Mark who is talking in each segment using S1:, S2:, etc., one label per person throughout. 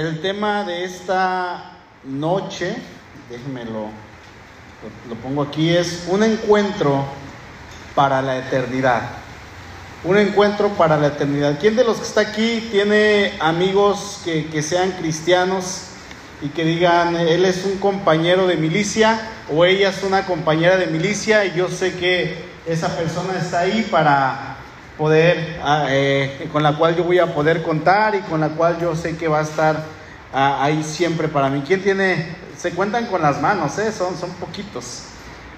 S1: El tema de esta noche, déjenmelo, lo, pongo aquí, es un encuentro para la eternidad. Un encuentro para la eternidad. ¿Quién de los que está aquí tiene amigos que, que sean cristianos y que digan, él es un compañero de milicia o ella es una compañera de milicia y yo sé que esa persona está ahí para poder, ah, eh, con la cual yo voy a poder contar y con la cual yo sé que va a estar ah, ahí siempre para mí. ¿Quién tiene? Se cuentan con las manos, ¿eh? son, son poquitos.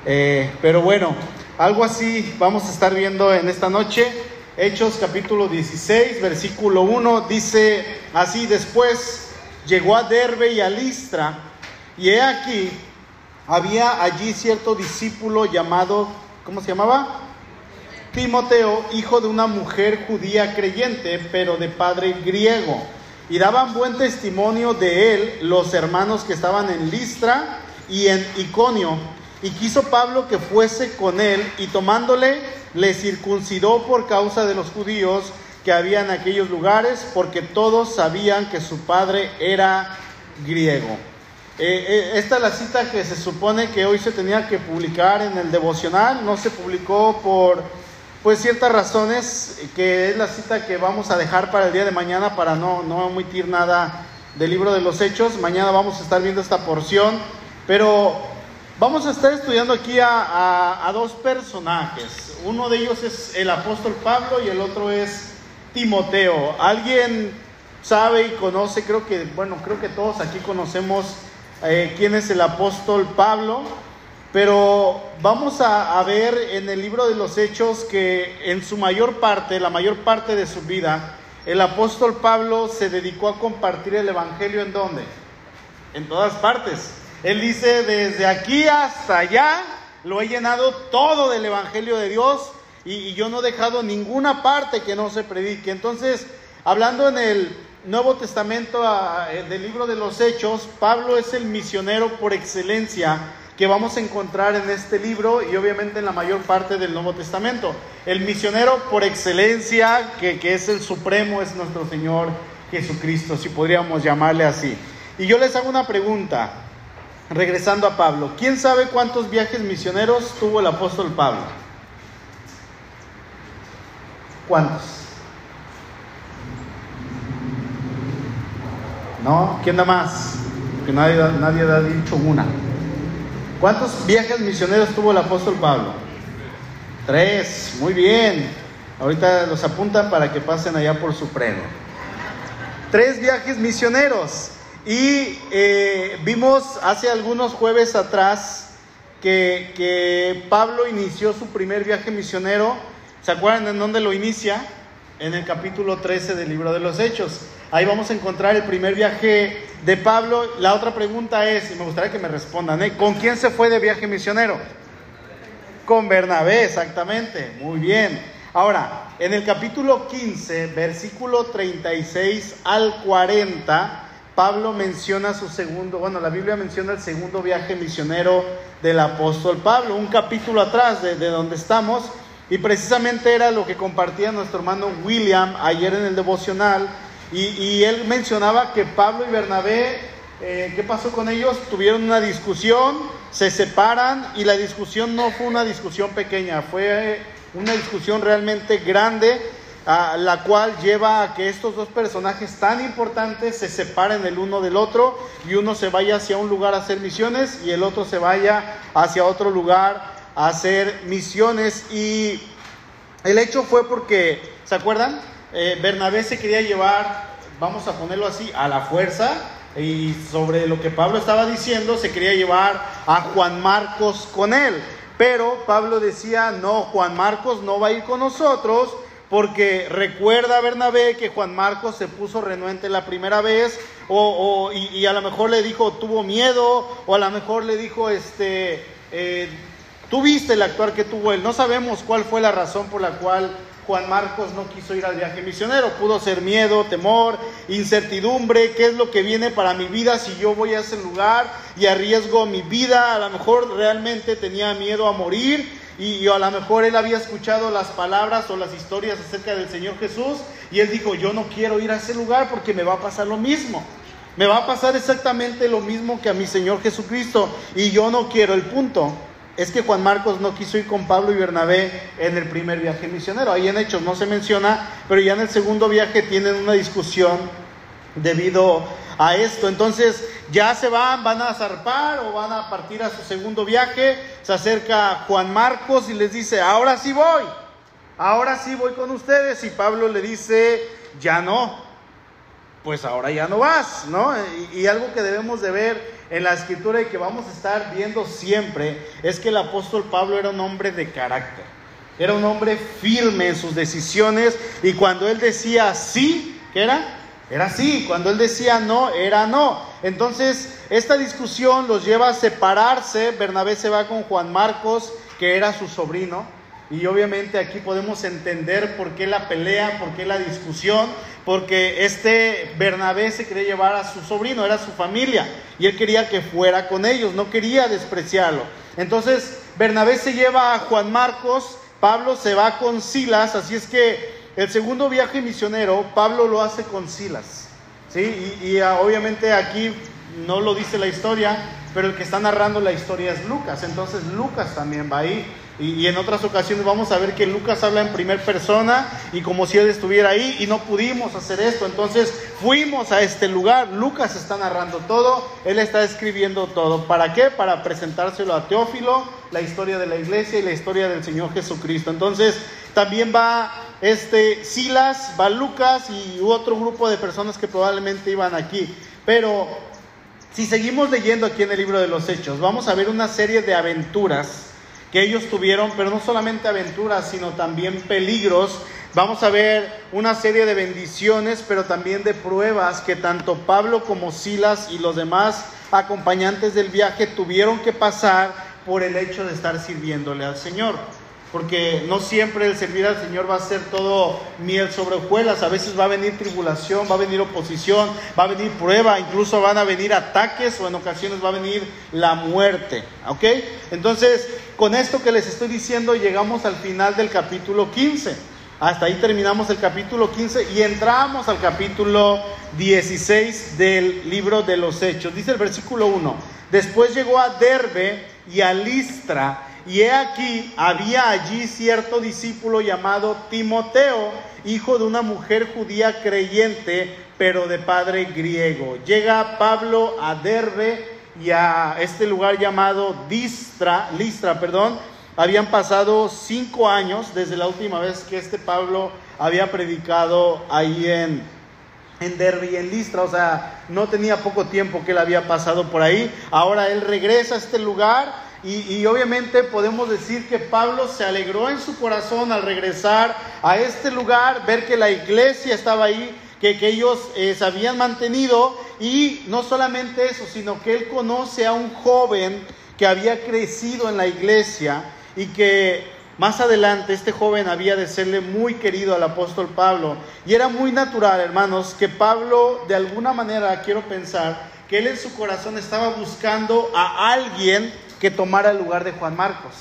S1: Eh, pero bueno, algo así vamos a estar viendo en esta noche. Hechos capítulo 16, versículo 1, dice así, después llegó a Derbe y a Listra, y he aquí, había allí cierto discípulo llamado, ¿cómo se llamaba? Timoteo, hijo de una mujer judía creyente, pero de padre griego. Y daban buen testimonio de él los hermanos que estaban en Listra y en Iconio. Y quiso Pablo que fuese con él, y tomándole, le circuncidó por causa de los judíos que había en aquellos lugares, porque todos sabían que su padre era griego. Eh, eh, esta es la cita que se supone que hoy se tenía que publicar en el devocional, no se publicó por pues ciertas razones, que es la cita que vamos a dejar para el día de mañana para no, no omitir nada del libro de los hechos. Mañana vamos a estar viendo esta porción, pero vamos a estar estudiando aquí a dos personajes. Uno de ellos es el apóstol Pablo y el otro es Timoteo. ¿Alguien sabe y conoce? Creo que, bueno, creo que todos aquí conocemos eh, quién es el apóstol Pablo, pero vamos a, ver en el libro de los Hechos que en su mayor parte, la mayor parte de su vida, el apóstol Pablo se dedicó a compartir el Evangelio en dónde? En todas partes. Él dice, desde aquí hasta allá, lo he llenado todo del Evangelio de Dios y, yo no he dejado ninguna parte que no se predique. Entonces, hablando en el Nuevo Testamento del libro de los Hechos, Pablo es el misionero por excelencia que vamos a encontrar en este libro y obviamente en la mayor parte del Nuevo Testamento. El misionero por excelencia, que, que es el supremo, es nuestro Señor Jesucristo, si podríamos llamarle así. Y yo les hago una pregunta, regresando a Pablo. ¿Quién sabe cuántos viajes misioneros tuvo el apóstol Pablo? ¿Cuántos? ¿No? ¿Quién da más? Que nadie, nadie ha dicho una. ¿Cuántos viajes misioneros tuvo el apóstol Pablo? Tres, muy bien. Ahorita los apuntan para que pasen allá por Supremo. Tres viajes misioneros. Y eh, vimos hace algunos jueves atrás que, que Pablo inició su primer viaje misionero ¿Se acuerdan en dónde lo inicia? En el capítulo 13 del libro de los Hechos. Ahí vamos a encontrar el primer viaje de Pablo. La otra pregunta es, y me gustaría que me respondan, ¿eh? ¿con quién se fue de viaje misionero? Con Bernabé, exactamente. Muy bien. Ahora, en el capítulo 15, versículo 36 al 40, Pablo menciona su segundo, bueno, la Biblia menciona el segundo viaje misionero del apóstol Pablo, un capítulo atrás de, de donde estamos, y precisamente era lo que compartía nuestro hermano William ayer en el devocional. Y, él mencionaba que Pablo y Bernabé, eh, ¿qué pasó con ellos? Tuvieron una discusión, se separan y la discusión no fue una discusión pequeña, fue una discusión realmente grande, a la cual lleva a que estos dos personajes tan importantes se separen el uno del otro y uno se vaya hacia un lugar a hacer misiones y el otro se vaya hacia otro lugar a hacer misiones y el hecho fue porque, ¿se acuerdan? Eh, Bernabé se quería llevar, vamos a ponerlo así, a la fuerza y sobre lo que Pablo estaba diciendo, se quería llevar a Juan Marcos con él. Pero Pablo decía, no, Juan Marcos no va a ir con nosotros porque recuerda Bernabé que Juan Marcos se puso renuente la primera vez o, y, a lo mejor le dijo tuvo miedo o a lo mejor le dijo este eh, Tú viste el actuar que tuvo él. No sabemos cuál fue la razón por la cual Juan Marcos no quiso ir al viaje misionero. Pudo ser miedo, temor, incertidumbre. ¿Qué es lo que viene para mi vida si yo voy a ese lugar y arriesgo mi vida? A lo mejor realmente tenía miedo a morir y, a lo mejor él había escuchado las palabras o las historias acerca del Señor Jesús y él dijo, yo no quiero ir a ese lugar porque me va a pasar lo mismo. Me va a pasar exactamente lo mismo que a mi Señor Jesucristo. Y yo no quiero. El punto es que Juan Marcos no quiso ir con Pablo y Bernabé en el primer viaje misionero. Ahí en Hechos no se menciona, pero ya en el segundo viaje tienen una discusión debido a esto. Entonces ya se van, van a zarpar o van a partir a su segundo viaje. Se acerca Juan Marcos y les dice, ahora sí voy, ahora sí voy con ustedes. Y Pablo le dice, ya no, pues ahora ya no vas, ¿no? Y, algo que debemos de ver en la escritura y que vamos a estar viendo siempre es que el apóstol Pablo era un hombre de carácter, era un hombre firme en sus decisiones y cuando él decía sí, ¿qué era? Era sí, cuando él decía no, era no. Entonces, esta discusión los lleva a separarse, Bernabé se va con Juan Marcos, que era su sobrino, y obviamente aquí podemos entender por qué la pelea, por qué la discusión, porque este Bernabé se quería llevar a su sobrino, era su familia, y él quería que fuera con ellos, no quería despreciarlo. Entonces Bernabé se lleva a Juan Marcos, Pablo se va con Silas, así es que el segundo viaje misionero, Pablo lo hace con Silas. ¿sí? Y, ah, obviamente aquí no lo dice la historia, pero el que está narrando la historia es Lucas, entonces Lucas también va ahí. Y, en otras ocasiones vamos a ver que Lucas habla en primera persona y como si él estuviera ahí y no pudimos hacer esto. Entonces fuimos a este lugar. Lucas está narrando todo, él está escribiendo todo. ¿Para qué? Para presentárselo a Teófilo, la historia de la iglesia y la historia del Señor Jesucristo. Entonces también va este Silas, va Lucas y otro grupo de personas que probablemente iban aquí. Pero si seguimos leyendo aquí en el libro de los Hechos, vamos a ver una serie de aventuras que ellos tuvieron, pero no solamente aventuras, sino también peligros. Vamos a ver una serie de bendiciones, pero también de pruebas que tanto Pablo como Silas y los demás acompañantes del viaje tuvieron que pasar por el hecho de estar sirviéndole al Señor porque no siempre el servir al Señor va a ser todo miel sobre hojuelas, a veces va a venir tribulación, va a venir oposición, va a venir prueba, incluso van a venir ataques o en ocasiones va a venir la muerte, ¿ok? Entonces, con esto que les estoy diciendo llegamos al final del capítulo 15. Hasta ahí terminamos el capítulo 15 y entramos al capítulo 16 del libro de los Hechos. Dice el versículo 1, después llegó a Derbe y a Listra, y he aquí, había allí cierto discípulo llamado Timoteo, hijo de una mujer judía creyente, pero de padre griego. Llega Pablo a Derbe y a este lugar llamado Distra, Listra, perdón. Habían pasado cinco años desde la última vez que este Pablo había predicado ahí en, en Derbe y en Listra, o sea, no tenía poco tiempo que él había pasado por ahí. Ahora él regresa a este lugar y, obviamente podemos decir que Pablo se alegró en su corazón al regresar a este lugar, ver que la iglesia estaba ahí, que, ellos eh, se habían mantenido y no solamente eso, sino que él conoce a un joven que había crecido en la iglesia y que más adelante este joven había de serle muy querido al apóstol Pablo. Y era muy natural, hermanos, que Pablo de alguna manera, quiero pensar, que él en su corazón estaba buscando a alguien que tomara el lugar de Juan Marcos.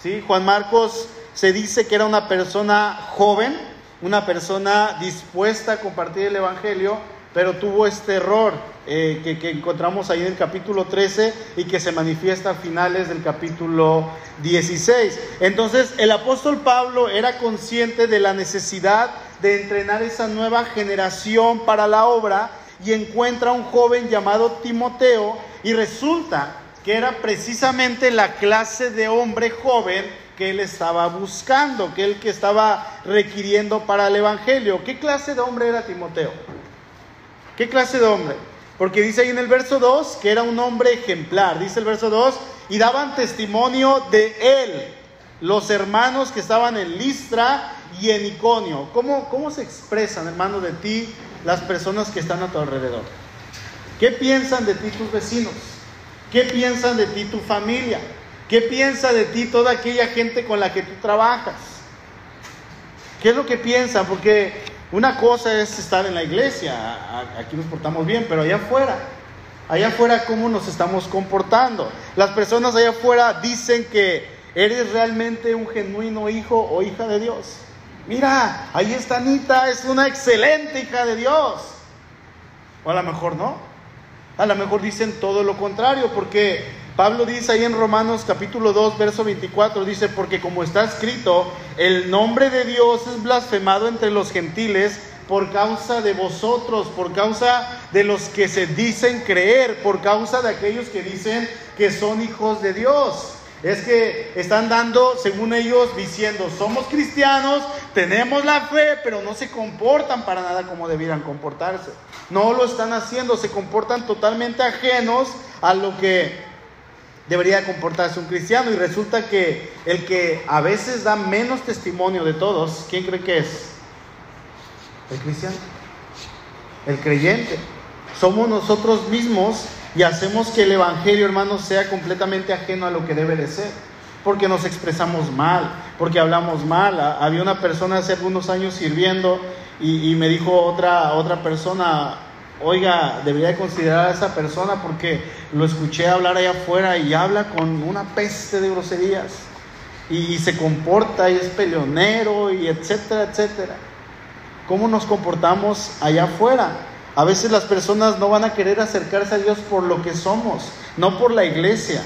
S1: ¿Sí? Juan Marcos se dice que era una persona joven, una persona dispuesta a compartir el Evangelio, pero tuvo este error eh, que, que, encontramos ahí en el capítulo 13 y que se manifiesta a finales del capítulo 16. Entonces el apóstol Pablo era consciente de la necesidad de entrenar esa nueva generación para la obra y encuentra a un joven llamado Timoteo y resulta que era precisamente la clase de hombre joven que él estaba buscando, que él que estaba requiriendo para el Evangelio. ¿Qué clase de hombre era Timoteo? ¿Qué clase de hombre? Porque dice ahí en el verso 2 que era un hombre ejemplar, dice el verso 2, y daban testimonio de él, los hermanos que estaban en Listra y en Iconio. ¿Cómo, cómo se expresan, hermano, de ti las personas que están a tu alrededor? ¿Qué piensan de ti tus vecinos? ¿Qué piensan de ti tu familia? ¿Qué piensa de ti toda aquella gente con la que tú trabajas? ¿Qué es lo que piensan? Porque una cosa es estar en la iglesia, aquí nos portamos bien, pero allá afuera, allá afuera cómo nos estamos comportando. Las personas allá afuera dicen que eres realmente un genuino hijo o hija de Dios. Mira, ahí está Anita, es una excelente hija de Dios. O a lo mejor no. A lo mejor dicen todo lo contrario, porque Pablo dice ahí en Romanos capítulo 2, verso 24, dice, porque como está escrito, el nombre de Dios es blasfemado entre los gentiles por causa de vosotros, por causa de los que se dicen creer, por causa de aquellos que dicen que son hijos de Dios. Es que están dando, según ellos, diciendo, somos cristianos, tenemos la fe, pero no se comportan para nada como debieran comportarse. No lo están haciendo, se comportan totalmente ajenos a lo que debería comportarse un cristiano. Y resulta que el que a veces da menos testimonio de todos, ¿quién cree que es? El cristiano, el creyente. Somos nosotros mismos y hacemos que el Evangelio, hermanos, sea completamente ajeno a lo que debe de ser. Porque nos expresamos mal, porque hablamos mal. Había una persona hace algunos años sirviendo y, me dijo otra, otra persona, oiga, debería considerar a esa persona porque lo escuché hablar allá afuera y habla con una peste de groserías y, se comporta y es peleonero y etcétera, etcétera. ¿Cómo nos comportamos allá afuera? A veces las personas no van a querer acercarse a Dios por lo que somos, no por la iglesia,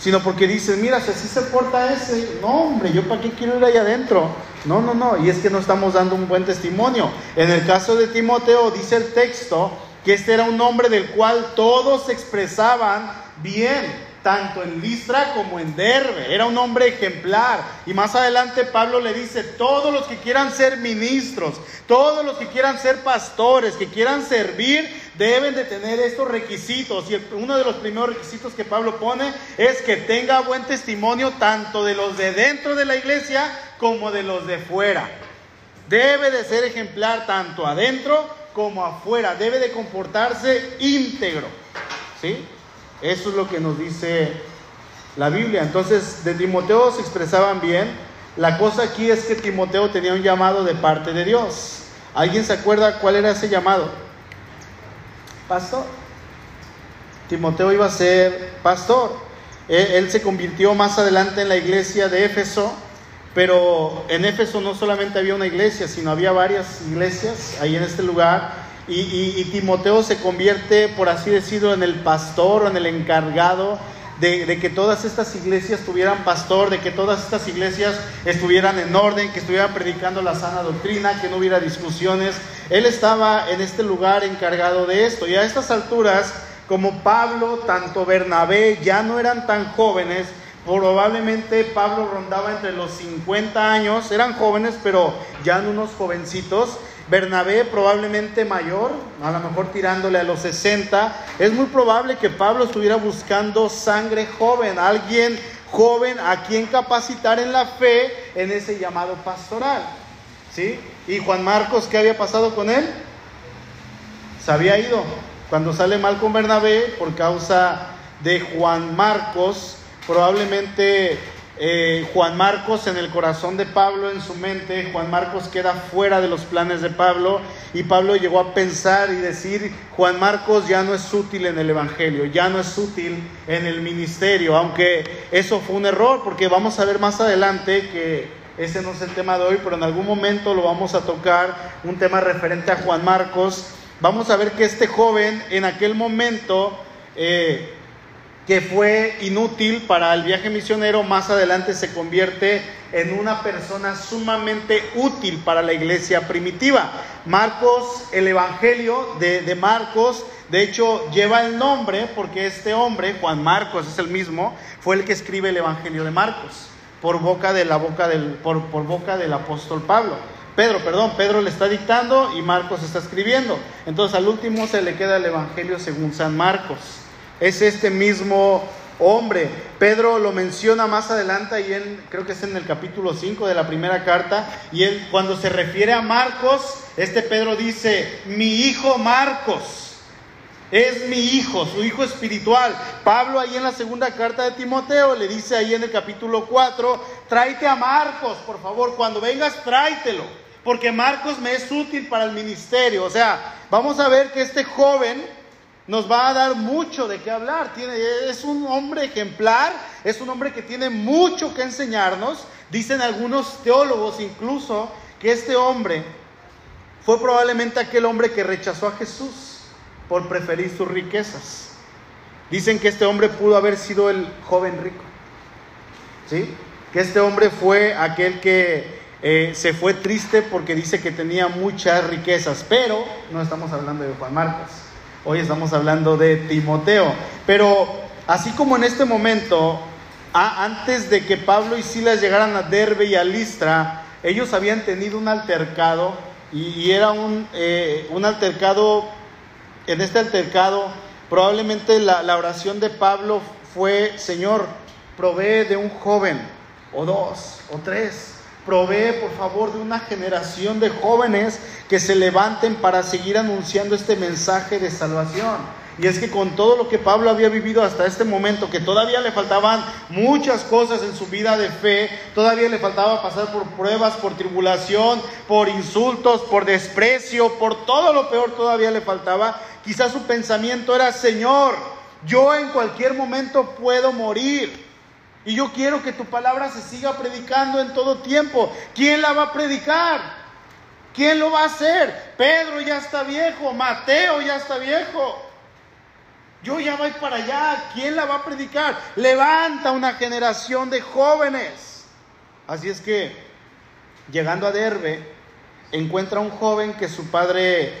S1: sino porque dicen, mira, si así se porta ese, no hombre, yo para qué quiero ir allá adentro. No, no, no, y es que no estamos dando un buen testimonio. En el caso de Timoteo dice el texto que este era un hombre del cual todos expresaban bien, tanto en Listra como en Derbe. Era un hombre ejemplar. Y más adelante Pablo le dice, todos los que quieran ser ministros, todos los que quieran ser pastores, que quieran servir, deben de tener estos requisitos. Y uno de los primeros requisitos que Pablo pone es que tenga buen testimonio tanto de los de dentro de la iglesia como de los de fuera. Debe de ser ejemplar tanto adentro como afuera, debe de comportarse íntegro. ¿Sí? Eso es lo que nos dice la Biblia. Entonces, de Timoteo se expresaban bien. La cosa aquí es que Timoteo tenía un llamado de parte de Dios. ¿Alguien se acuerda cuál era ese llamado? Pastor. Timoteo iba a ser pastor. Él, se convirtió más adelante en la iglesia de Éfeso, pero en Éfeso no solamente había una iglesia, sino había varias iglesias ahí en este lugar. Y, Timoteo se convierte, por así decirlo, en el pastor o en el encargado de, de, que todas estas iglesias tuvieran pastor, de que todas estas iglesias estuvieran en orden, que estuvieran predicando la sana doctrina, que no hubiera discusiones. Él estaba en este lugar encargado de esto. Y a estas alturas, como Pablo, tanto Bernabé ya no eran tan jóvenes, probablemente Pablo rondaba entre los 50 años, eran jóvenes, pero ya no unos jovencitos. Bernabé probablemente mayor, a lo mejor tirándole a los 60. Es muy probable que Pablo estuviera buscando sangre joven, alguien joven a quien capacitar en la fe en ese llamado pastoral. ¿Sí? ¿Y Juan Marcos qué había pasado con él? Se había ido. Cuando sale mal con Bernabé, por causa de Juan Marcos, probablemente eh, Juan Marcos en el corazón de Pablo, en su mente, Juan Marcos queda fuera de los planes de Pablo y Pablo llegó a pensar y decir, Juan Marcos ya no es útil en el Evangelio, ya no es útil en el ministerio, aunque eso fue un error, porque vamos a ver más adelante que ese no es el tema de hoy, pero en algún momento lo vamos a tocar, un tema referente a Juan Marcos. Vamos a ver que este joven en aquel momento... Eh, que fue inútil para el viaje misionero, más adelante se convierte en una persona sumamente útil para la iglesia primitiva. Marcos, el Evangelio de, Marcos, de hecho lleva el nombre porque este hombre, Juan Marcos es el mismo, fue el que escribe el Evangelio de Marcos por boca de la boca del, por, por boca del apóstol Pablo. Pedro, perdón, Pedro le está dictando y Marcos está escribiendo. Entonces al último se le queda el Evangelio según San Marcos es este mismo hombre. Pedro lo menciona más adelante y él creo que es en el capítulo 5 de la primera carta y él cuando se refiere a Marcos, este Pedro dice, "Mi hijo Marcos es mi hijo, su hijo espiritual." Pablo ahí en la segunda carta de Timoteo le dice ahí en el capítulo 4, "Tráete a Marcos, por favor, cuando vengas tráetelo." Porque Marcos me es útil para el ministerio. O sea, vamos a ver que este joven nos va a dar mucho de qué hablar. Tiene, es un hombre ejemplar, es un hombre que tiene mucho que enseñarnos. Dicen algunos teólogos incluso que este hombre fue probablemente aquel hombre que rechazó a Jesús. por preferir sus riquezas. Dicen que este hombre pudo haber sido el joven rico. ¿Sí? Que este hombre fue aquel que eh, se fue triste porque dice que tenía muchas riquezas. Pero no estamos hablando de Juan Marcos. Hoy estamos hablando de Timoteo. Pero así como en este momento, antes de que Pablo y Silas llegaran a Derbe y a Listra, ellos habían tenido un altercado y, era un, eh, un altercado, en este altercado probablemente la, la oración de Pablo fue, Señor, provee de un joven, o dos, o tres, provee por favor de una generación de jóvenes que se levanten para seguir anunciando este mensaje de salvación. Y es que con todo lo que Pablo había vivido hasta este momento, que todavía le faltaban muchas cosas en su vida de fe, todavía le faltaba pasar por pruebas, por tribulación, por insultos, por desprecio, por todo lo peor todavía le faltaba, quizás su pensamiento era, Señor, yo en cualquier momento puedo morir. Y yo quiero que tu palabra se siga predicando en todo tiempo. ¿Quién la va a predicar? ¿Quién lo va a hacer? Pedro ya está viejo, Mateo ya está viejo. Yo ya voy para allá. ¿Quién la va a predicar? Levanta una generación de jóvenes. Así es que, llegando a Derbe, encuentra un joven que su padre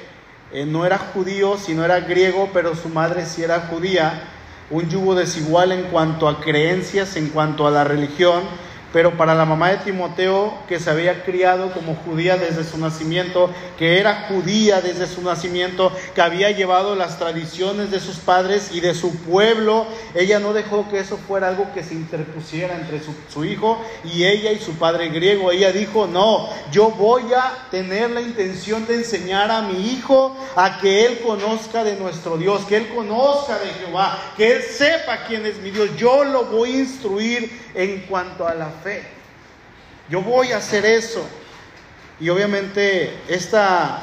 S1: eh, no era judío, sino era griego, pero su madre sí era judía. Un yugo desigual en cuanto a creencias, en cuanto a la religión pero para la mamá de Timoteo, que se había criado como judía desde su nacimiento, que era judía desde su nacimiento, que había llevado las tradiciones de sus padres y de su pueblo, ella no dejó que eso fuera algo que se interpusiera entre su, hijo y ella y su padre griego. Ella dijo, no, yo voy a tener la intención de enseñar a mi hijo a que él conozca de nuestro Dios, que él conozca de Jehová, que él sepa quién es mi Dios. Yo lo voy a instruir en cuanto a la fe. Yo voy a hacer eso. Y obviamente esta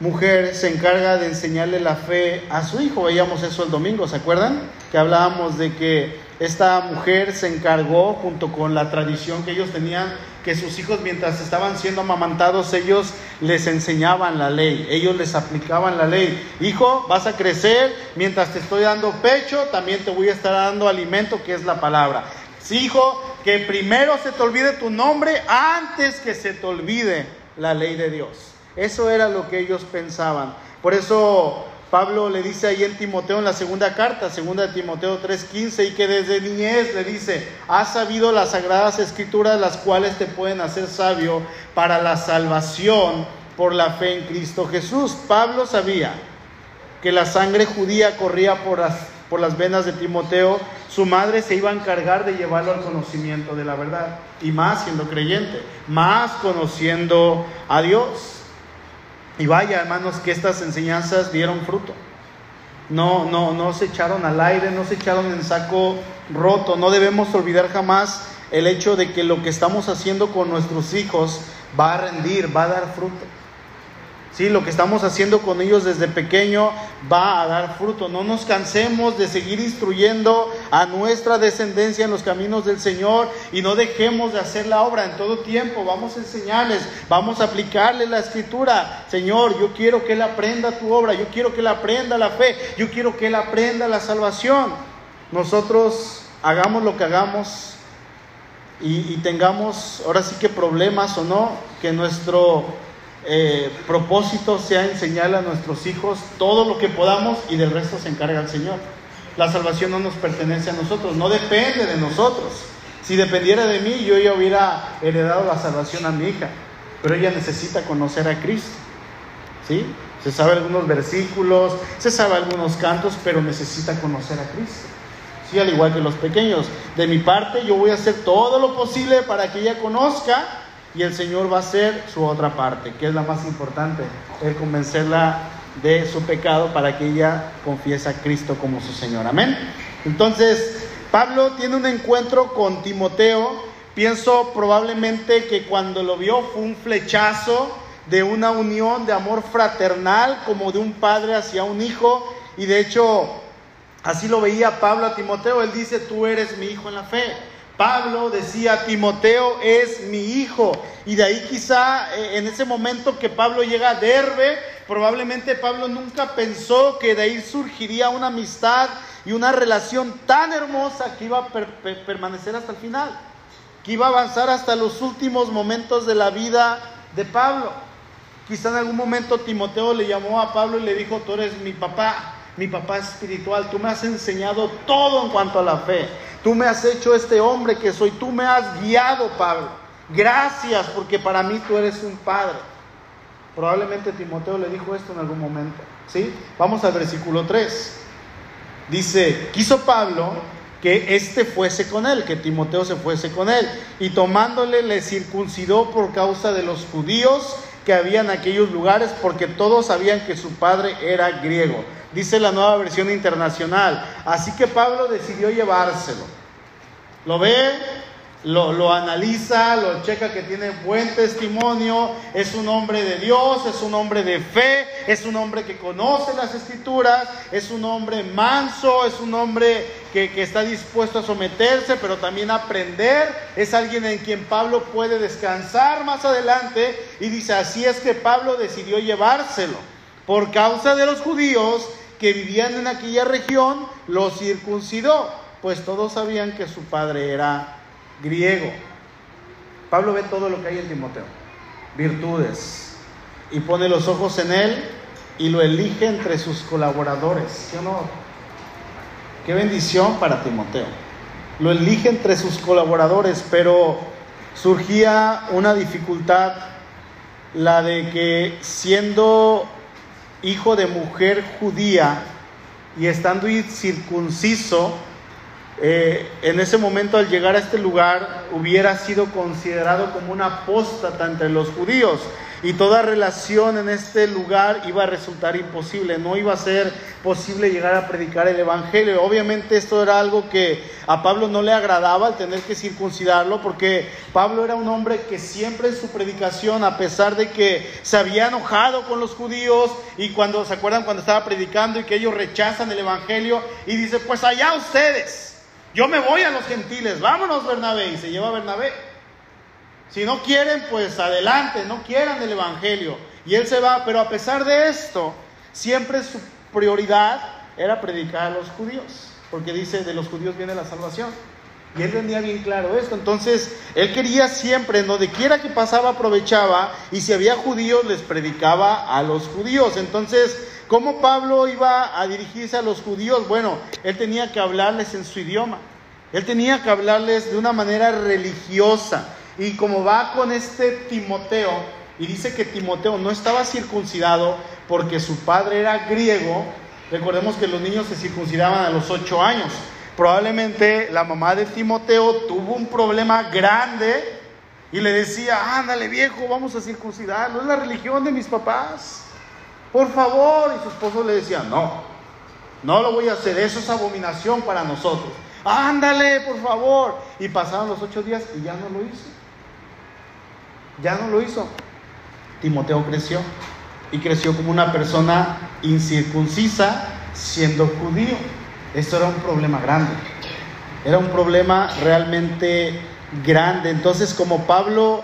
S1: mujer se encarga de enseñarle la fe a su hijo. Veíamos eso el domingo, ¿se acuerdan? Que hablábamos de que esta mujer se encargó, junto con la tradición que ellos tenían, que sus hijos mientras estaban siendo amamantados, ellos les enseñaban la ley, ellos les aplicaban la ley. Hijo, vas a crecer, mientras te estoy dando pecho, también te voy a estar dando alimento, que es la palabra. Sí, hijo, que primero se te olvide tu nombre antes que se te olvide la ley de Dios. Eso era lo que ellos pensaban. Por eso Pablo le dice ahí en Timoteo en la segunda carta, segunda de Timoteo 3:15, y que desde niñez le dice, has sabido las sagradas escrituras, las cuales te pueden hacer sabio para la salvación por la fe en Cristo Jesús. Pablo sabía que la sangre judía corría por las, por las venas de Timoteo su madre se iba a encargar de llevarlo al conocimiento de la verdad. Y más siendo creyente, más conociendo a Dios. Y vaya, hermanos, que estas enseñanzas dieron fruto. No, no, no se echaron al aire, no se echaron en saco roto. No debemos olvidar jamás el hecho de que lo que estamos haciendo con nuestros hijos va a rendir, va a dar fruto. Sí, lo que estamos haciendo con ellos desde pequeño va a dar fruto. No nos cansemos de seguir instruyendo a nuestra descendencia en los caminos del Señor y no dejemos de hacer la obra en todo tiempo. Vamos a enseñarles, vamos a aplicarle la escritura. Señor, yo quiero que Él aprenda tu obra, yo quiero que Él aprenda la fe, yo quiero que Él aprenda la salvación. Nosotros hagamos lo que hagamos y, y tengamos ahora sí que problemas o no, que nuestro eh, propósito sea enseñarle a nuestros hijos todo lo que podamos y del resto se encarga el Señor. La salvación no nos pertenece a nosotros, no depende de nosotros. Si dependiera de mí, yo ya hubiera heredado la salvación a mi hija, pero ella necesita conocer a Cristo. ¿Sí? Se sabe algunos versículos, se sabe algunos cantos, pero necesita conocer a Cristo. Sí, al igual que los pequeños. De mi parte, yo voy a hacer todo lo posible para que ella conozca y el Señor va a hacer su otra parte, que es la más importante, el convencerla de su pecado para que ella confiese a Cristo como su Señor. Amén. Entonces, Pablo tiene un encuentro con Timoteo. Pienso probablemente que cuando lo vio fue un flechazo de una unión de amor fraternal como de un padre hacia un hijo. Y de hecho, así lo veía Pablo a Timoteo. Él dice, tú eres mi hijo en la fe. Pablo decía, Timoteo es mi hijo. Y de ahí quizá eh, en ese momento que Pablo llega a Derbe, Probablemente Pablo nunca pensó que de ahí surgiría una amistad y una relación tan hermosa que iba a permanecer hasta el final, que iba a avanzar hasta los últimos momentos de la vida de Pablo. Quizá en algún momento Timoteo le llamó a Pablo y le dijo, tú eres mi papá, mi papá espiritual, tú me has enseñado todo en cuanto a la fe, tú me has hecho este hombre que soy, tú me has guiado, Pablo. Gracias porque para mí tú eres un padre. Probablemente Timoteo le dijo esto en algún momento. ¿sí? Vamos al versículo 3. Dice, quiso Pablo que éste fuese con él, que Timoteo se fuese con él, y tomándole le circuncidó por causa de los judíos que había en aquellos lugares, porque todos sabían que su padre era griego. Dice la nueva versión internacional. Así que Pablo decidió llevárselo. ¿Lo ve? Lo, analiza, lo checa que tiene buen testimonio, es un hombre de Dios, es un hombre de fe, es un hombre que conoce las escrituras, es un hombre manso, es un hombre que, que está dispuesto a someterse, pero también a aprender, es alguien en quien Pablo puede descansar más adelante y dice, así es que Pablo decidió llevárselo. Por causa de los judíos que vivían en aquella región, lo circuncidó, pues todos sabían que su padre era griego. Pablo ve todo lo que hay en Timoteo, virtudes, y pone los ojos en él y lo elige entre sus colaboradores. ¿Sí o no? Qué bendición para Timoteo. Lo elige entre sus colaboradores, pero surgía una dificultad, la de que siendo hijo de mujer judía y estando circunciso, eh, en ese momento al llegar a este lugar hubiera sido considerado como una apóstata entre los judíos y toda relación en este lugar iba a resultar imposible, no iba a ser posible llegar a predicar el Evangelio. Obviamente esto era algo que a Pablo no le agradaba al tener que circuncidarlo, porque Pablo era un hombre que siempre en su predicación, a pesar de que se había enojado con los judíos y cuando se acuerdan cuando estaba predicando y que ellos rechazan el Evangelio y dice, pues allá ustedes. Yo me voy a los gentiles, vámonos Bernabé. Y se lleva a Bernabé. Si no quieren, pues adelante, no quieran el Evangelio. Y él se va, pero a pesar de esto, siempre su prioridad era predicar a los judíos, porque dice, de los judíos viene la salvación. Y él tenía bien claro esto. Entonces, él quería siempre, donde quiera que pasaba, aprovechaba, y si había judíos, les predicaba a los judíos. Entonces, ¿Cómo Pablo iba a dirigirse a los judíos? Bueno, él tenía que hablarles en su idioma. Él tenía que hablarles de una manera religiosa. Y como va con este Timoteo, y dice que Timoteo no estaba circuncidado porque su padre era griego, recordemos que los niños se circuncidaban a los ocho años. Probablemente la mamá de Timoteo tuvo un problema grande y le decía, ándale viejo, vamos a circuncidarlo, es la religión de mis papás por favor. Y su esposo le decía, no, no lo voy a hacer, eso es abominación para nosotros. Ándale, por favor. Y pasaron los ocho días y ya no lo hizo. Ya no lo hizo. Timoteo creció y creció como una persona incircuncisa siendo judío. Esto era un problema grande. Era un problema realmente grande. Entonces, como Pablo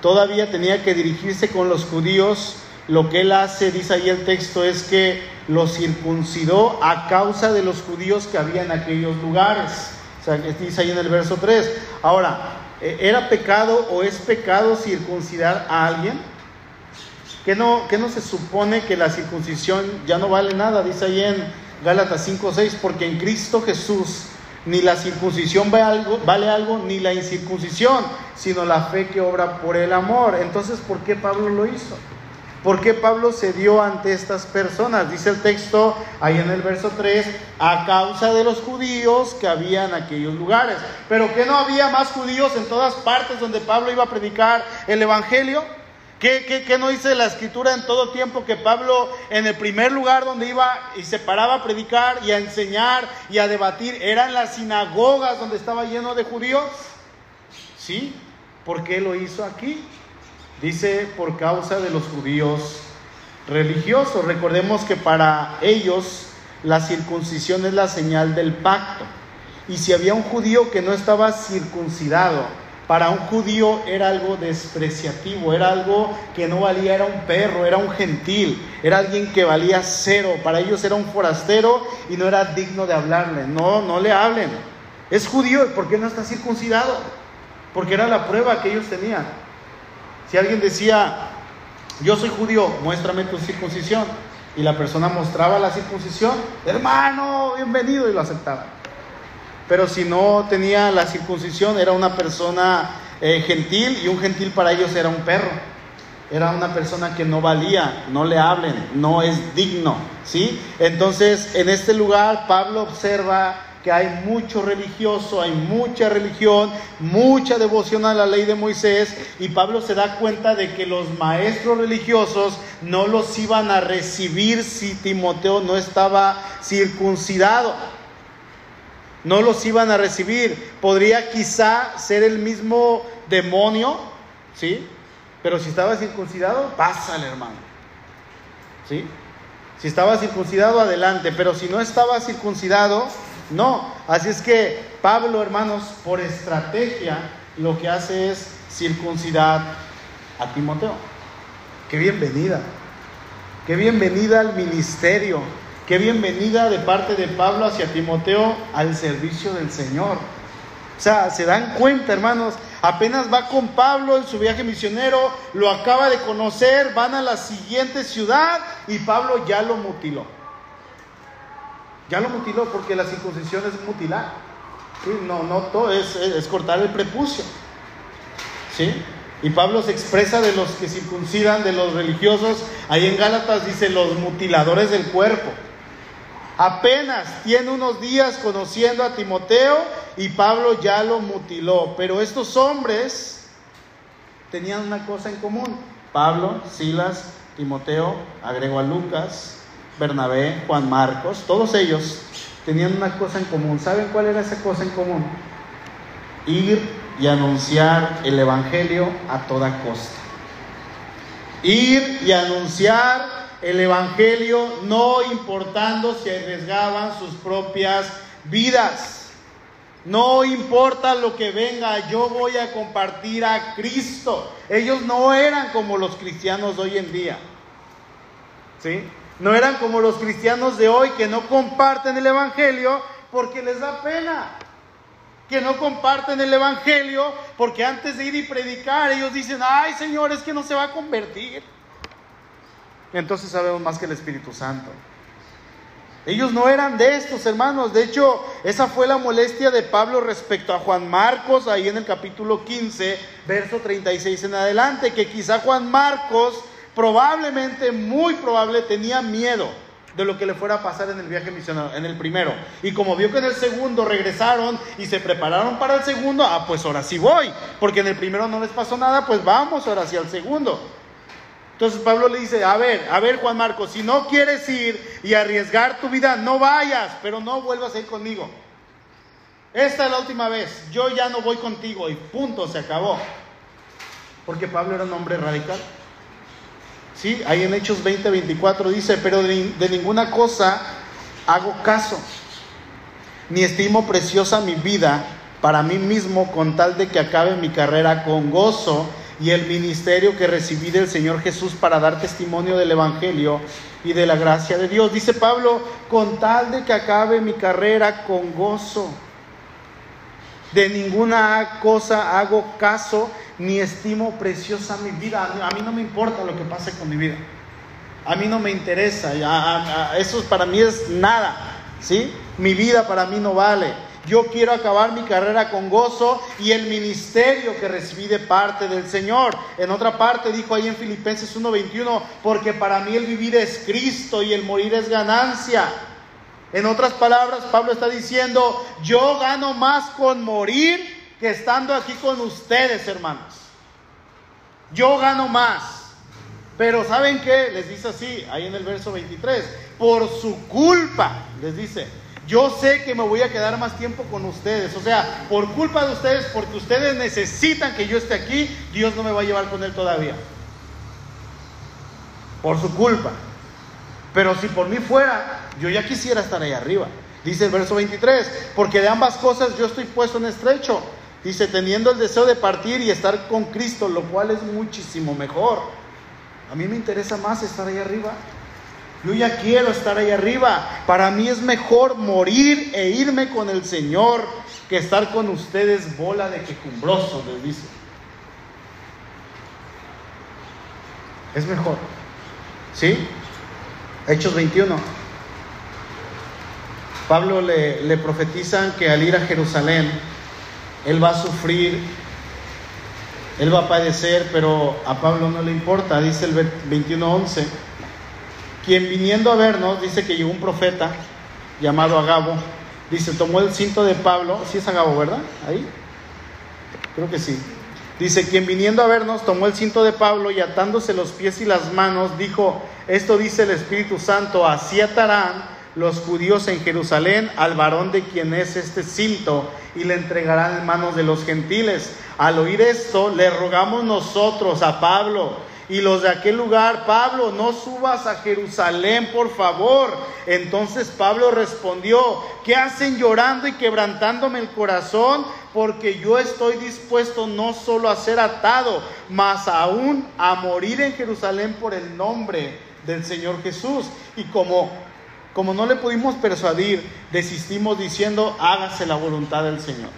S1: todavía tenía que dirigirse con los judíos, lo que él hace, dice ahí el texto, es que lo circuncidó a causa de los judíos que había en aquellos lugares. O sea, dice ahí en el verso 3. Ahora, ¿e-, ¿era pecado o es pecado circuncidar a alguien? ¿Qué no, no se supone que la circuncisión ya no vale nada? Dice ahí en Gálatas 5, 6, porque en Cristo Jesús ni la circuncisión vale algo, vale algo, ni la incircuncisión, sino la fe que obra por el amor. Entonces, ¿por qué Pablo lo hizo? ¿Por qué Pablo se dio ante estas personas? Dice el texto ahí en el verso 3, a causa de los judíos que había en aquellos lugares. Pero que no había más judíos en todas partes donde Pablo iba a predicar el Evangelio. ¿Qué, qué, qué no dice la escritura en todo tiempo que Pablo en el primer lugar donde iba y se paraba a predicar y a enseñar y a debatir eran las sinagogas donde estaba lleno de judíos? Sí, ¿por qué lo hizo aquí? Dice por causa de los judíos religiosos. Recordemos que para ellos la circuncisión es la señal del pacto. Y si había un judío que no estaba circuncidado, para un judío era algo despreciativo, era algo que no valía, era un perro, era un gentil, era alguien que valía cero, para ellos era un forastero y no era digno de hablarle, no, no le hablen. Es judío, ¿por qué no está circuncidado? Porque era la prueba que ellos tenían. Si alguien decía, yo soy judío, muéstrame tu circuncisión, y la persona mostraba la circuncisión, hermano, bienvenido, y lo aceptaba. Pero si no tenía la circuncisión, era una persona eh, gentil, y un gentil para ellos era un perro. Era una persona que no valía, no le hablen, no es digno, ¿sí? Entonces, en este lugar Pablo observa que hay mucho religioso, hay mucha religión, mucha devoción a la ley de Moisés y Pablo se da cuenta de que los maestros religiosos no los iban a recibir si Timoteo no estaba circuncidado. No los iban a recibir. Podría quizá ser el mismo demonio, ¿sí? Pero si estaba circuncidado, pásale, hermano. ¿Sí? Si estaba circuncidado, adelante. Pero si no estaba circuncidado, no, así es que Pablo, hermanos, por estrategia, lo que hace es circuncidar a Timoteo. Qué bienvenida, qué bienvenida al ministerio, qué bienvenida de parte de Pablo hacia Timoteo al servicio del Señor. O sea, se dan cuenta, hermanos, apenas va con Pablo en su viaje misionero, lo acaba de conocer, van a la siguiente ciudad y Pablo ya lo mutiló. Ya lo mutiló porque la circuncisión es mutilar. No, no todo es, es, cortar el prepucio. ¿sí? Y Pablo se expresa de los que circuncidan, de los religiosos. Ahí en Gálatas dice los mutiladores del cuerpo. Apenas tiene unos días conociendo a Timoteo y Pablo ya lo mutiló. Pero estos hombres tenían una cosa en común. Pablo, Silas, Timoteo, agrego a Lucas, Bernabé, Juan Marcos, todos ellos tenían una cosa en común. ¿Saben cuál era esa cosa en común? Ir y anunciar el Evangelio a toda costa. Ir y anunciar el Evangelio no importando si arriesgaban sus propias vidas. No importa lo que venga, yo voy a compartir a Cristo. Ellos no eran como los cristianos hoy en día. ¿Sí? No eran como los cristianos de hoy que no comparten el Evangelio porque les da pena. Que no comparten el Evangelio porque antes de ir y predicar ellos dicen, ay Señor, es que no se va a convertir. entonces sabemos más que el Espíritu Santo. Ellos no eran de estos hermanos. De hecho, esa fue la molestia de Pablo respecto a Juan Marcos, ahí en el capítulo 15, verso 36 en adelante, que quizá Juan Marcos probablemente, muy probable, tenía miedo de lo que le fuera a pasar en el viaje misionero, en el primero. Y como vio que en el segundo regresaron y se prepararon para el segundo, ah, pues ahora sí voy, porque en el primero no les pasó nada, pues vamos ahora sí al segundo. Entonces Pablo le dice, a ver, a ver Juan Marcos, si no quieres ir y arriesgar tu vida, no vayas, pero no vuelvas a ir conmigo. Esta es la última vez, yo ya no voy contigo y punto, se acabó. Porque Pablo era un hombre radical. ¿Sí? Ahí en Hechos 20, 24 dice, pero de, de ninguna cosa hago caso, ni estimo preciosa mi vida para mí mismo con tal de que acabe mi carrera con gozo y el ministerio que recibí del Señor Jesús para dar testimonio del Evangelio y de la gracia de Dios. Dice Pablo, con tal de que acabe mi carrera con gozo. De ninguna cosa hago caso ni estimo preciosa mi vida. A mí no me importa lo que pase con mi vida. A mí no me interesa. eso para mí es nada. ¿sí? Mi vida para mí no vale. Yo quiero acabar mi carrera con gozo y el ministerio que recibí de parte del Señor. En otra parte dijo ahí en Filipenses 1:21, porque para mí el vivir es Cristo y el morir es ganancia. En otras palabras, Pablo está diciendo, yo gano más con morir que estando aquí con ustedes, hermanos. Yo gano más. Pero ¿saben qué? Les dice así, ahí en el verso 23. Por su culpa, les dice, yo sé que me voy a quedar más tiempo con ustedes. O sea, por culpa de ustedes, porque ustedes necesitan que yo esté aquí, Dios no me va a llevar con él todavía. Por su culpa. Pero si por mí fuera, yo ya quisiera estar ahí arriba. Dice el verso 23, porque de ambas cosas yo estoy puesto en estrecho Dice, teniendo el deseo de partir y estar con Cristo, lo cual es muchísimo mejor. A mí me interesa más estar ahí arriba. Yo ya quiero estar ahí arriba. Para mí es mejor morir e irme con el Señor que estar con ustedes bola de quejumbrosos, les dice. Es mejor. ¿Sí? Hechos 21. Pablo le, profetizan que al ir a Jerusalén, él va a sufrir, él va a padecer, pero a Pablo no le importa, dice el 21.11. Quien viniendo a vernos, dice que llegó un profeta llamado Agabo, dice, tomó el cinto de Pablo, sí es Agabo, ¿verdad? Ahí. Creo que sí. Dice, quien viniendo a vernos tomó el cinto de Pablo y atándose los pies y las manos, dijo, esto dice el Espíritu Santo, así atarán los judíos en Jerusalén al varón de quien es este cinto y le entregarán en manos de los gentiles. Al oír esto, le rogamos nosotros a Pablo y los de aquel lugar, Pablo, no subas a Jerusalén, por favor. Entonces Pablo respondió, ¿qué hacen llorando y quebrantándome el corazón? Porque yo estoy dispuesto no solo a ser atado, mas aún a morir en Jerusalén por el nombre del Señor Jesús. Y como como no le pudimos persuadir, desistimos diciendo, hágase la voluntad del Señor.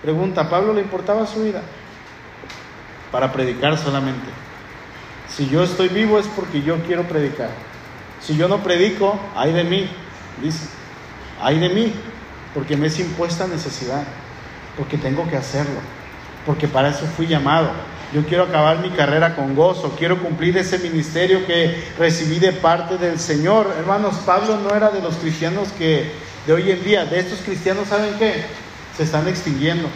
S1: Pregunta, ¿Pablo le importaba su vida? Para predicar solamente. Si yo estoy vivo es porque yo quiero predicar. Si yo no predico, hay de mí, dice. Hay de mí, porque me es impuesta necesidad, porque tengo que hacerlo, porque para eso fui llamado. Yo quiero acabar mi carrera con gozo, quiero cumplir ese ministerio que recibí de parte del Señor. Hermanos, Pablo no era de los cristianos que de hoy en día, de estos cristianos, ¿saben qué? Se están extinguiendo,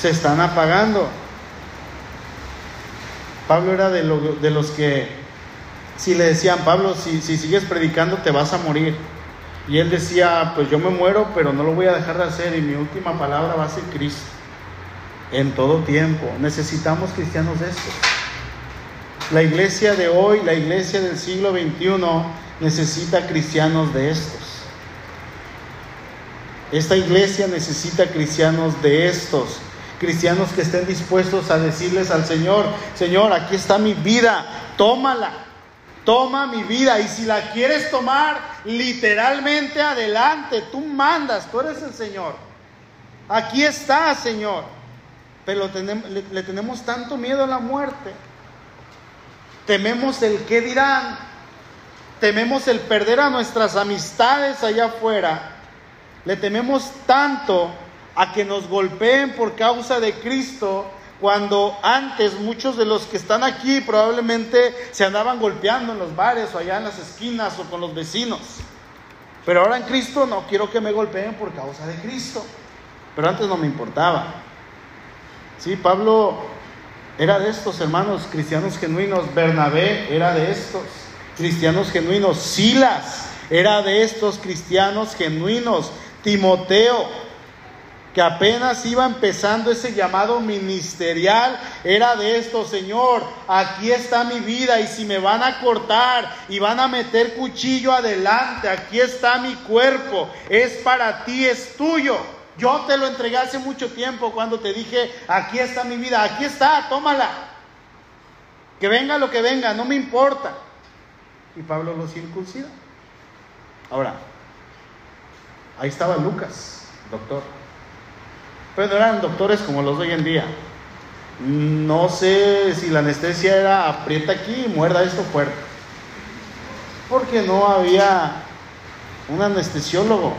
S1: se están apagando. Pablo era de, de los que, si le decían, Pablo, si, si sigues predicando te vas a morir. Y él decía, pues yo me muero, pero no lo voy a dejar de hacer y mi última palabra va a ser Cristo en todo tiempo. Necesitamos cristianos de estos. La iglesia de hoy, la iglesia del siglo XXI, necesita cristianos de estos. Esta iglesia necesita cristianos de estos, cristianos que estén dispuestos a decirles al Señor, Señor, aquí está mi vida, tómala, toma mi vida y si la quieres tomar literalmente adelante, tú mandas, tú eres el Señor. Aquí está, Señor pero le, tenemos tanto miedo a la muerte. Tememos el qué dirán. Tememos el perder a nuestras amistades allá afuera. Le tememos tanto a que nos golpeen por causa de Cristo cuando antes muchos de los que están aquí probablemente se andaban golpeando en los bares o allá en las esquinas o con los vecinos. Pero ahora en Cristo no quiero que me golpeen por causa de Cristo. Pero antes no me importaba. Sí, Pablo era de estos hermanos cristianos genuinos, Bernabé era de estos cristianos genuinos, Silas era de estos cristianos genuinos, Timoteo, que apenas iba empezando ese llamado ministerial, era de esto, Señor, aquí está mi vida y si me van a cortar y van a meter cuchillo adelante, aquí está mi cuerpo, es para ti, es tuyo. Yo te lo entregué hace mucho tiempo cuando te dije, aquí está mi vida, aquí está, tómala. Que venga lo que venga, no me importa. Y Pablo lo circuncida. Ahora, ahí estaba Lucas, doctor. Pero eran doctores como los de hoy en día. No sé si la anestesia era aprieta aquí y muerda esto fuerte. Porque no había un anestesiólogo.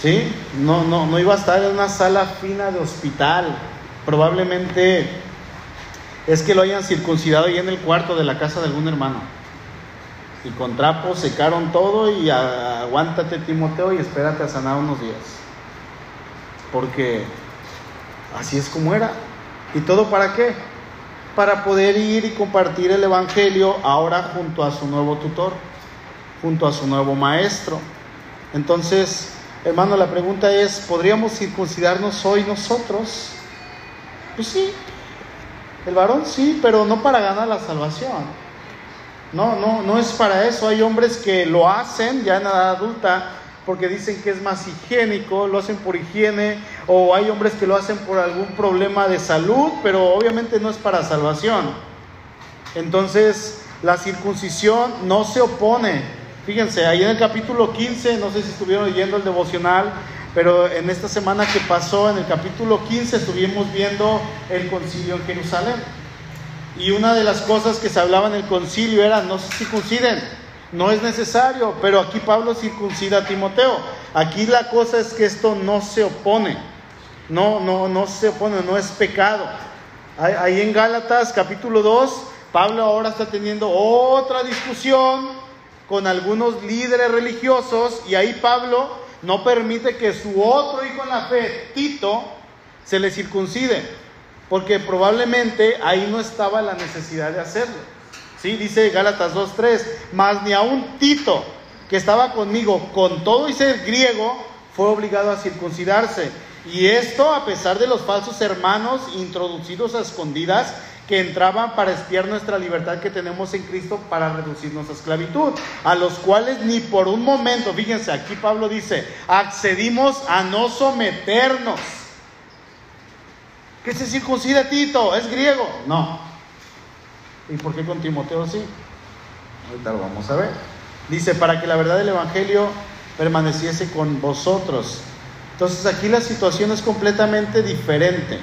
S1: ¿sí? No, no, no iba a estar en una sala fina de hospital. Probablemente es que lo hayan circuncidado ahí en el cuarto de la casa de algún hermano. Y con trapos secaron todo y aguántate Timoteo y espérate a sanar unos días. Porque así es como era. ¿Y todo para qué? Para poder ir y compartir el Evangelio ahora junto a su nuevo tutor, junto a su nuevo maestro. Entonces, Hermano, la pregunta es, ¿podríamos circuncidarnos hoy nosotros? Pues sí, el varón sí, pero no para ganar la salvación. No, no, no es para eso. Hay hombres que lo hacen ya en edad adulta porque dicen que es más higiénico, lo hacen por higiene, o hay hombres que lo hacen por algún problema de salud, pero obviamente no es para salvación. Entonces, la circuncisión no se opone. Fíjense, ahí en el capítulo 15, no sé si estuvieron leyendo el devocional, pero en esta semana que pasó, en el capítulo 15, estuvimos viendo el concilio en Jerusalén. Y una de las cosas que se hablaba en el concilio era, no se circunciden, no es necesario, pero aquí Pablo circuncida a Timoteo. Aquí la cosa es que esto no se opone, no, no, no se opone, no es pecado. Ahí en Gálatas capítulo 2, Pablo ahora está teniendo otra discusión con algunos líderes religiosos y ahí Pablo no permite que su otro hijo en la fe, Tito, se le circuncide, porque probablemente ahí no estaba la necesidad de hacerlo. ¿Sí? Dice Gálatas 2.3, más ni a un Tito que estaba conmigo, con todo y ser griego, fue obligado a circuncidarse. Y esto a pesar de los falsos hermanos introducidos a escondidas que entraban para espiar nuestra libertad que tenemos en Cristo para reducirnos a esclavitud, a los cuales ni por un momento, fíjense, aquí Pablo dice, accedimos a no someternos. ¿Qué se circuncida Tito? ¿Es griego? No, ¿Y por qué con Timoteo sí? Ahorita lo vamos a ver. Dice, para que la verdad del Evangelio permaneciese con vosotros. Entonces aquí la situación es completamente diferente.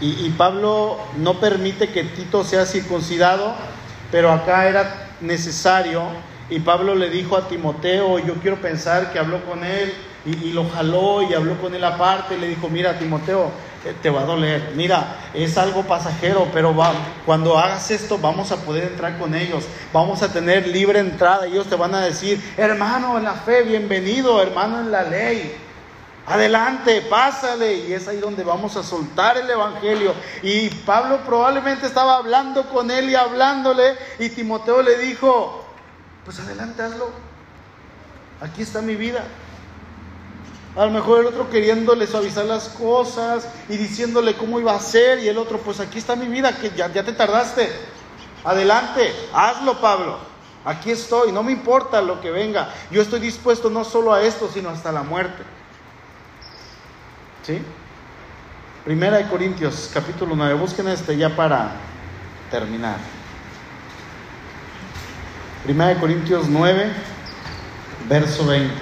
S1: Y, y, Pablo no permite que Tito sea circuncidado, pero acá era necesario. Y Pablo le dijo a Timoteo, yo quiero pensar que habló con él y, y lo jaló y habló con él aparte y le dijo, mira Timoteo, te va a doler. Mira, es algo pasajero, pero va, cuando hagas esto vamos a poder entrar con ellos. Vamos a tener libre entrada. Ellos te van a decir, hermano en la fe, bienvenido, hermano en la ley. Adelante, pásale. Y es ahí donde vamos a soltar el Evangelio. Y Pablo probablemente estaba hablando con él y hablándole. Y Timoteo le dijo, pues adelante, hazlo. Aquí está mi vida. A lo mejor el otro queriéndole suavizar las cosas y diciéndole cómo iba a ser y el otro, pues aquí está mi vida, que ya, ya te tardaste. Adelante, hazlo Pablo. Aquí estoy, no me importa lo que venga. Yo estoy dispuesto no solo a esto, sino hasta la muerte. ¿Sí? Primera de Corintios, capítulo 9. Busquen este ya para terminar. Primera de Corintios 9, verso 20.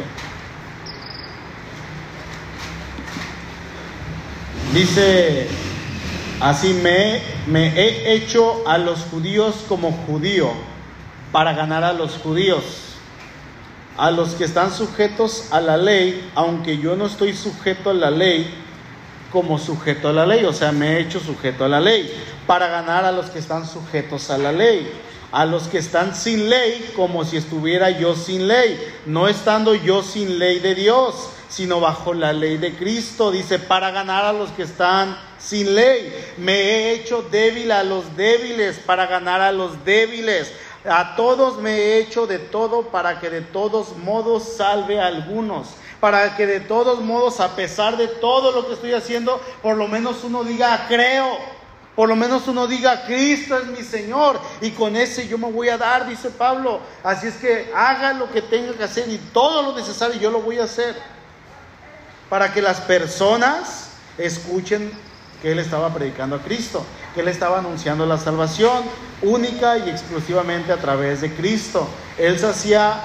S1: Dice, así me, me he hecho a los judíos como judío para ganar a los judíos, a los que están sujetos a la ley, aunque yo no estoy sujeto a la ley como sujeto a la ley, o sea, me he hecho sujeto a la ley, para ganar a los que están sujetos a la ley, a los que están sin ley como si estuviera yo sin ley, no estando yo sin ley de Dios sino bajo la ley de Cristo. Dice, para ganar a los que están sin ley. Me he hecho débil a los débiles, para ganar a los débiles. A todos me he hecho de todo para que de todos modos salve a algunos. Para que de todos modos, a pesar de todo lo que estoy haciendo, por lo menos uno diga, creo. Por lo menos uno diga, Cristo es mi Señor. Y con ese yo me voy a dar, dice Pablo. Así es que haga lo que tenga que hacer y todo lo necesario yo lo voy a hacer para que las personas escuchen que él estaba predicando a Cristo, que él estaba anunciando la salvación única y exclusivamente a través de Cristo. Él se hacía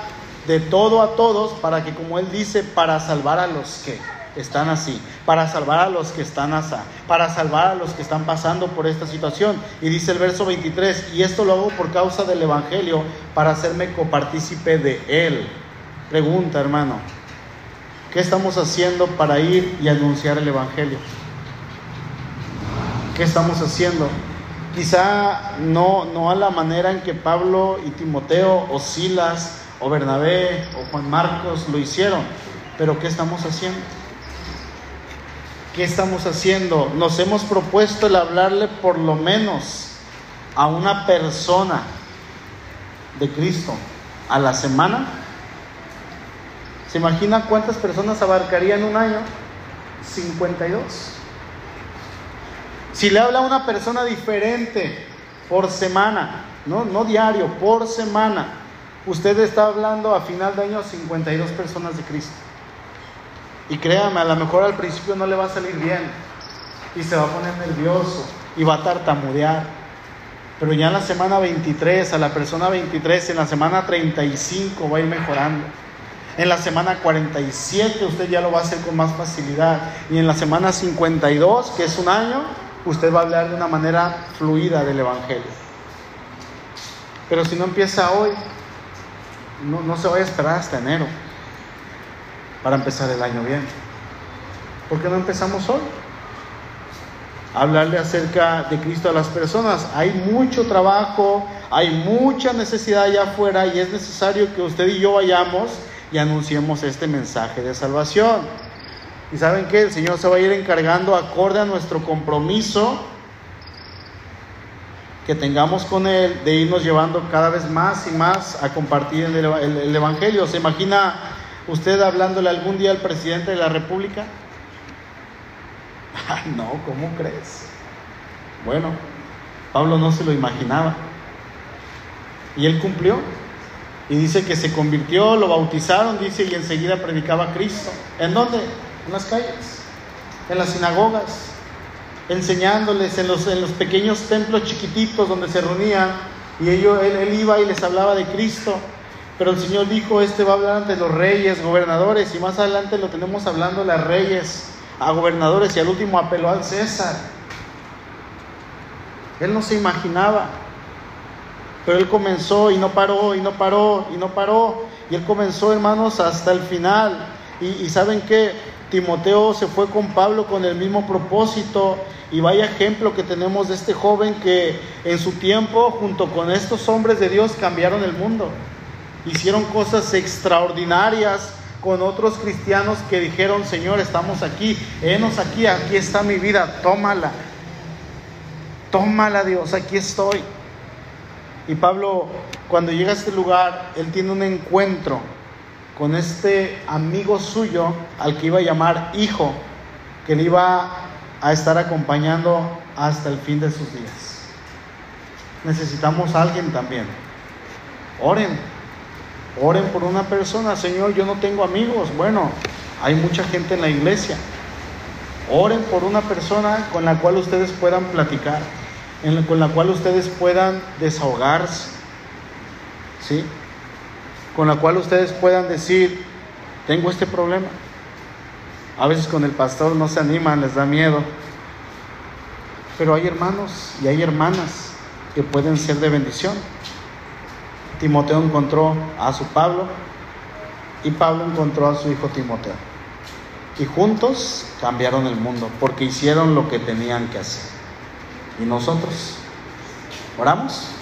S1: de todo a todos para que, como él dice, para salvar a los que están así, para salvar a los que están así, para salvar a los que están pasando por esta situación. Y dice el verso 23, y esto lo hago por causa del Evangelio, para hacerme copartícipe de él. Pregunta, hermano, ¿Qué estamos haciendo para ir y anunciar el Evangelio? ¿Qué estamos haciendo? Quizá no, no a la manera en que Pablo y Timoteo o Silas o Bernabé o Juan Marcos lo hicieron, pero ¿qué estamos haciendo? ¿Qué estamos haciendo? Nos hemos propuesto el hablarle por lo menos a una persona de Cristo a la semana ¿Se imagina cuántas personas abarcaría en un año? 52. Si le habla a una persona diferente por semana, no, no diario, por semana, usted está hablando a final de año 52 personas de Cristo. Y créame, a lo mejor al principio no le va a salir bien. Y se va a poner nervioso. Y va a tartamudear. Pero ya en la semana 23, a la persona 23, en la semana 35 va a ir mejorando. En la semana 47 usted ya lo va a hacer con más facilidad. Y en la semana 52, que es un año, usted va a hablar de una manera fluida del Evangelio. Pero si no empieza hoy, no, no se vaya a esperar hasta enero para empezar el año bien. ¿Por qué no empezamos hoy? Hablarle acerca de Cristo a las personas. Hay mucho trabajo, hay mucha necesidad allá afuera y es necesario que usted y yo vayamos y anunciemos este mensaje de salvación. Y saben que el Señor se va a ir encargando acorde a nuestro compromiso que tengamos con Él de irnos llevando cada vez más y más a compartir el, el Evangelio. ¿Se imagina usted hablándole algún día al presidente de la República? no, ¿cómo crees? Bueno, Pablo no se lo imaginaba. Y él cumplió. Y dice que se convirtió, lo bautizaron, dice, y enseguida predicaba a Cristo. ¿En dónde? En las calles, en las sinagogas, enseñándoles en los, en los pequeños templos chiquititos donde se reunían. Y ellos, él, iba y les hablaba de Cristo. Pero el Señor dijo, este va a hablar ante los reyes, gobernadores, y más adelante lo tenemos hablando a reyes, a gobernadores, y al último apeló al César. Él no se imaginaba, pero él comenzó y no paró, y no paró, y no paró, y él comenzó, hermanos, hasta el final. Y, y saben que Timoteo se fue con Pablo con el mismo propósito, y vaya ejemplo que tenemos de este joven que en su tiempo, junto con estos hombres de Dios, cambiaron el mundo hicieron cosas extraordinarias con otros cristianos que dijeron, Señor, estamos aquí, enos aquí, aquí está mi vida, tómala. Tómala Dios, aquí estoy. Y Pablo, cuando llega a este lugar, él tiene un encuentro con este amigo suyo al que iba a llamar hijo, que le iba a estar acompañando hasta el fin de sus días. Necesitamos alguien también. Oren, Oren por una persona, Señor, yo no tengo amigos. Bueno, hay mucha gente en la iglesia. Oren por una persona con la cual ustedes puedan platicar, con la cual ustedes puedan desahogarse, ¿sí? Con la cual ustedes puedan decir, tengo este problema. A veces con el pastor no se animan, les da miedo. Pero hay hermanos y hay hermanas que pueden ser de bendición. Timoteo encontró a su Pablo y Pablo encontró a su hijo Timoteo. Y juntos cambiaron el mundo porque hicieron lo que tenían que hacer. ¿Y nosotros? ¿Oramos?